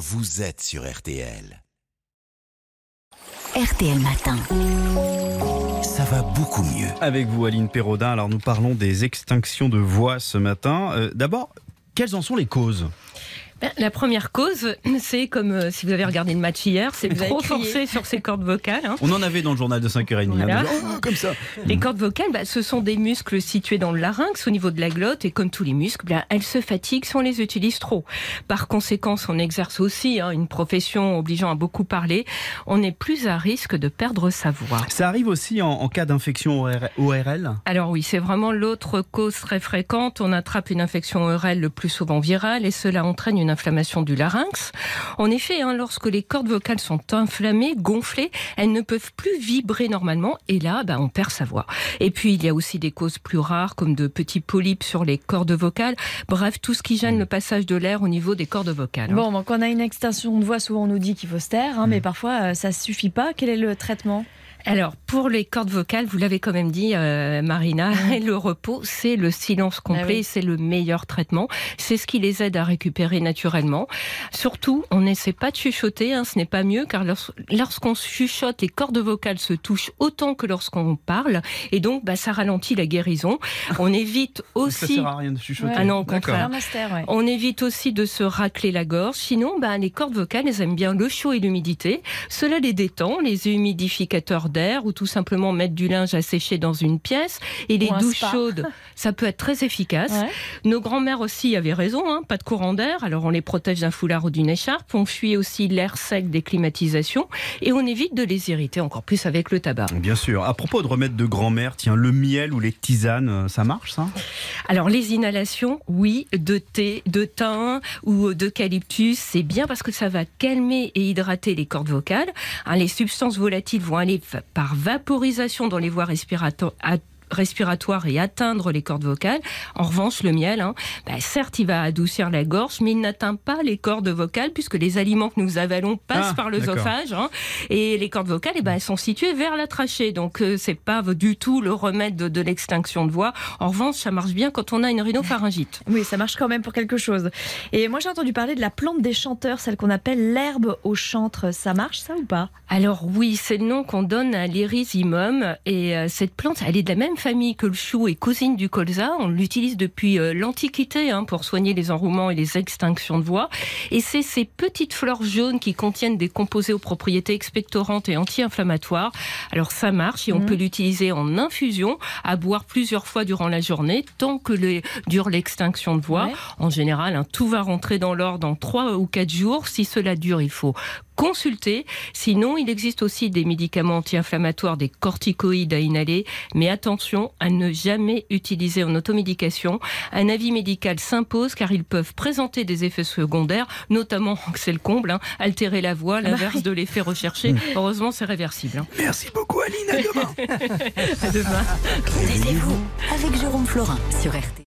vous êtes sur RTL. RTL Matin. Ça va beaucoup mieux. Avec vous, Aline Perraudin. Alors, nous parlons des extinctions de voix ce matin. Euh, D'abord, quelles en sont les causes? La première cause, c'est comme euh, si vous avez regardé le match hier, c'est trop crié. forcer sur ses cordes vocales. hein. On en avait dans le journal de 5h30. hein, Voilà. de- Oh, comme ça. Les cordes vocales, bah, ce sont des muscles situés dans le larynx au niveau de la glotte et comme tous les muscles, bah, elles se fatiguent si on les utilise trop. Par conséquent, si on exerce aussi hein, une profession obligeant à beaucoup parler, on est plus à risque de perdre sa voix. Ça arrive aussi en, en cas d'infection OR- ORL Alors oui, c'est vraiment l'autre cause très fréquente. On attrape une infection ORL le plus souvent virale et cela entraîne une inflammation du larynx. En effet, hein, lorsque les cordes vocales sont inflammées, gonflées, elles ne peuvent plus vibrer normalement et là, bah, on perd sa voix. Et puis, il y a aussi des causes plus rares comme de petits polypes sur les cordes vocales. Bref, tout ce qui gêne le passage de l'air au niveau des cordes vocales. hein. Bon, donc on a une extension de voix, souvent on nous dit qu'il faut se taire, hein, Mm. mais parfois euh, ça suffit pas. Quel est le traitement? Alors, pour les cordes vocales, vous l'avez quand même dit, euh, Marina, le repos, c'est le silence complet, Ah oui. c'est le meilleur traitement. C'est ce qui les aide à récupérer naturellement. Surtout, on n'essaie pas de chuchoter, hein, ce n'est pas mieux, car lors- lorsqu'on chuchote, les cordes vocales se touchent autant que lorsqu'on parle, et donc bah, ça ralentit la guérison. On évite Ça aussi... sert à rien de chuchoter. Ah non, au contraire. Un master, ouais. On évite aussi de se racler la gorge. Sinon, ben, les cordes vocales, elles aiment bien le chaud et l'humidité. Cela les détend, les humidificateurs d'air ou tout simplement mettre du linge à sécher dans une pièce. Et les douches chaudes, ça peut être très efficace. Ouais. Nos grands-mères aussi avaient raison, hein, pas de courant d'air. Alors on les protège d'un foulard ou d'une écharpe. On fuit aussi l'air sec des climatisations. Et on évite de les irriter encore plus avec le tabac. Bien sûr. À propos de remèdes de grand-mère, tiens, le miel ou les tisanes, euh, ça marche ça? Alors les inhalations, oui, de thé, de thym ou d'eucalyptus, c'est bien parce que ça va calmer et hydrater les cordes vocales. Hein, les substances volatiles vont aller par vaporisation dans les voies respirato- respiratoires et atteindre les cordes vocales. En revanche, le miel, hein, bah, certes, il va adoucir la gorge, mais il n'atteint pas les cordes vocales puisque les aliments que nous avalons passent Ah, par l'œsophage hein, et les cordes vocales, eh ben, elles sont situées vers la trachée. Donc, euh, c'est pas du tout le remède de, de l'extinction de voix. En revanche, ça marche bien quand on a une rhinopharyngite. Oui, ça marche quand même pour quelque chose. Et moi j'ai entendu parler de la plante des chanteurs, celle qu'on appelle l'herbe au chantre. Ça marche ça ou pas? Alors oui, c'est le nom qu'on donne à l'érysymum et euh, cette plante, elle est de la même famille que le chou et cousine du colza. On l'utilise depuis euh, l'Antiquité hein, pour soigner les enrouements et les extinctions de voix. Et c'est ces petites fleurs jaunes qui contiennent des composés aux propriétés expectorantes et anti-inflammatoires. Alors ça marche et on Mhm. peut l'utiliser en infusion, à boire plusieurs fois durant la journée, tant que dure l'extinction de voix. Ouais. En général, hein, tout va rentrer dans l'ordre en 3 ou 4 jours. Si cela dure, il faut consulter. Sinon, il existe aussi des médicaments anti-inflammatoires, des corticoïdes à inhaler. Mais attention à ne jamais utiliser en automédication. Un avis médical s'impose car ils peuvent présenter des effets secondaires, notamment, c'est le comble, hein, altérer la voix, l'inverse de l'effet recherché. Heureusement, c'est réversible. hein. Merci beaucoup Aline, à demain. À demain. Taisez-vous avec Jérôme Florin sur RT.